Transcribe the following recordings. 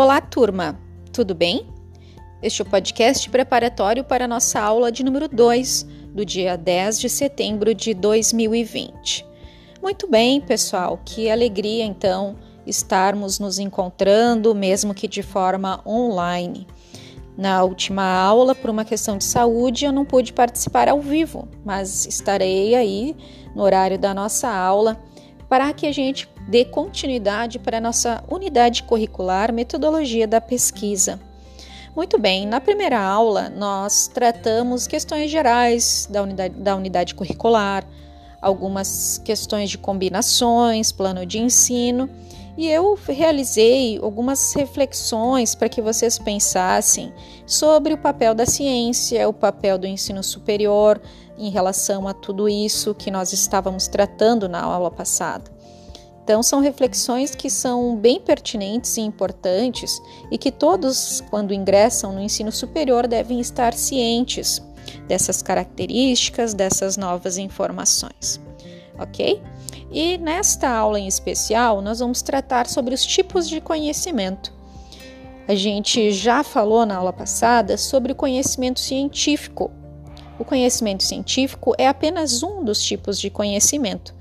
Olá, turma! Tudo bem? Este é o podcast preparatório para a nossa aula de número 2, do dia 10 de setembro de 2020. Muito bem, pessoal, que alegria então estarmos nos encontrando, mesmo que de forma online. Na última aula, por uma questão de saúde, eu não pude participar ao vivo, mas estarei aí no horário da nossa aula para que a gente dê continuidade para a nossa unidade curricular Metodologia da Pesquisa. Muito bem, na primeira aula nós tratamos questões gerais da unidade, da unidade curricular, algumas questões de combinações, plano de ensino, e eu realizei algumas reflexões para que vocês pensassem sobre o papel da ciência, o papel do ensino superior em relação a tudo isso que nós estávamos tratando na aula passada. Então, são reflexões que são bem pertinentes e importantes e que todos, quando ingressam no ensino superior, devem estar cientes dessas características, dessas novas informações. Ok? E nesta aula em especial, nós vamos tratar sobre os tipos de conhecimento. A gente já falou na aula passada sobre o conhecimento científico. O conhecimento científico é apenas um dos tipos de conhecimento.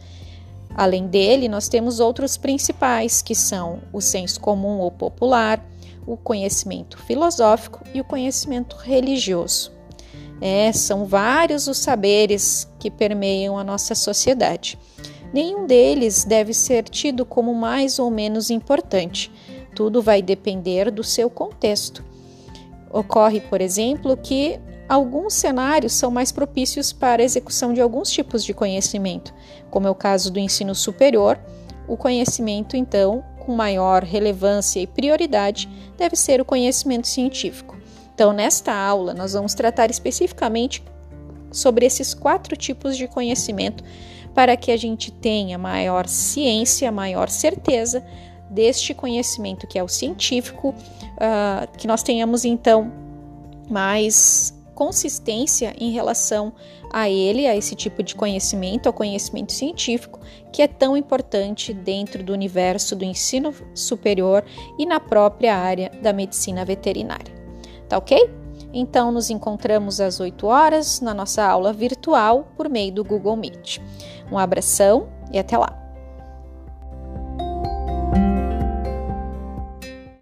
Além dele, nós temos outros principais, que são o senso comum ou popular, o conhecimento filosófico e o conhecimento religioso. É, são vários os saberes que permeiam a nossa sociedade. Nenhum deles deve ser tido como mais ou menos importante. Tudo vai depender do seu contexto. Ocorre, por exemplo, que Alguns cenários são mais propícios para a execução de alguns tipos de conhecimento, como é o caso do ensino superior. O conhecimento, então, com maior relevância e prioridade, deve ser o conhecimento científico. Então, nesta aula, nós vamos tratar especificamente sobre esses quatro tipos de conhecimento para que a gente tenha maior ciência, maior certeza deste conhecimento que é o científico, uh, que nós tenhamos então mais consistência em relação a ele, a esse tipo de conhecimento, ao conhecimento científico, que é tão importante dentro do universo do ensino superior e na própria área da medicina veterinária. Tá ok? Então, nos encontramos às 8 horas na nossa aula virtual por meio do Google Meet. Um abração e até lá!